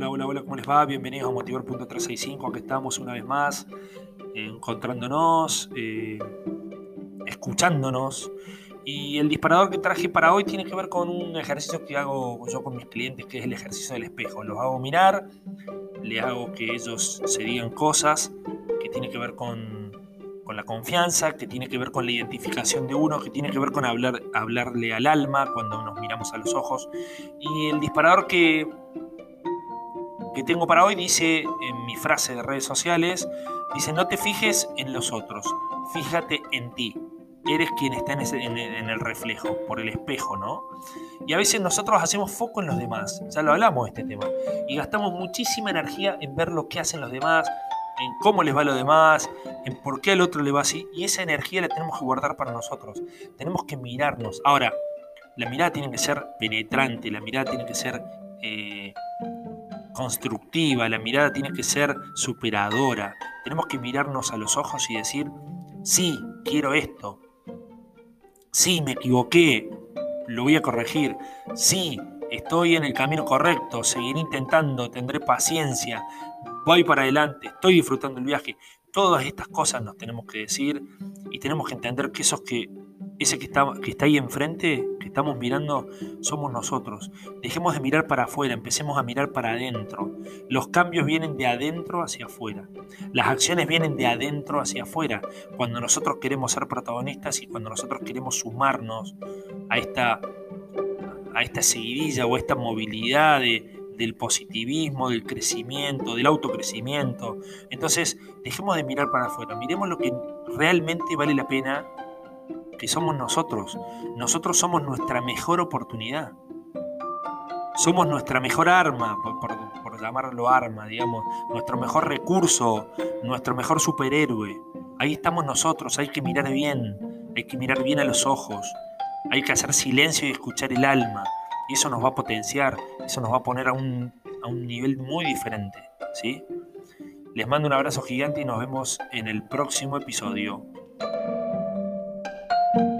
Hola, hola, hola, ¿cómo les va? Bienvenidos a Motivar.365. Aquí estamos una vez más, eh, encontrándonos, eh, escuchándonos. Y el disparador que traje para hoy tiene que ver con un ejercicio que hago yo con mis clientes, que es el ejercicio del espejo. Los hago mirar, les hago que ellos se digan cosas que tiene que ver con, con la confianza, que tiene que ver con la identificación de uno, que tiene que ver con hablar, hablarle al alma cuando nos miramos a los ojos. Y el disparador que que tengo para hoy dice en mi frase de redes sociales, dice, no te fijes en los otros, fíjate en ti. Eres quien está en, el reflejo, por el espejo, ¿no? Y a veces nosotros hacemos foco en los demás, ya lo hablamos de este tema, y gastamos muchísima energía en ver lo que hacen los demás, en cómo les va a los demás, en por qué al otro le va así, y esa energía la tenemos que guardar para nosotros. Tenemos que mirarnos. Ahora, la mirada tiene que ser penetrante, la mirada tiene que ser eh, constructiva, la mirada tiene que ser superadora. Tenemos que mirarnos a los ojos y decir, sí, quiero esto. Sí, me equivoqué, lo voy a corregir. Sí, estoy en el camino correcto, seguiré intentando, tendré paciencia, voy para adelante, estoy disfrutando el viaje. Todas estas cosas nos tenemos que decir y tenemos que entender que esos que ese que está, ahí enfrente, que estamos mirando, somos nosotros. Dejemos de mirar para afuera, empecemos a mirar para adentro. Los cambios vienen de adentro hacia afuera. Las acciones vienen de adentro hacia afuera. Cuando nosotros queremos ser protagonistas y cuando nosotros queremos sumarnos a esta, a esta seguidilla o a esta movilidad del positivismo, del crecimiento, del autocrecimiento. Entonces, dejemos de mirar para afuera, miremos lo que realmente vale la pena que somos nosotros. Nosotros somos nuestra mejor oportunidad. Somos nuestra mejor arma, por, llamarlo arma, digamos, nuestro mejor recurso, nuestro mejor superhéroe. Ahí estamos nosotros, hay que mirar bien, hay que mirar bien a los ojos, hay que hacer silencio y escuchar el alma. Y eso nos va a potenciar, eso nos va a poner a un, a un nivel muy diferente. ¿sí? Les mando un abrazo gigante y nos vemos en el próximo episodio. thank you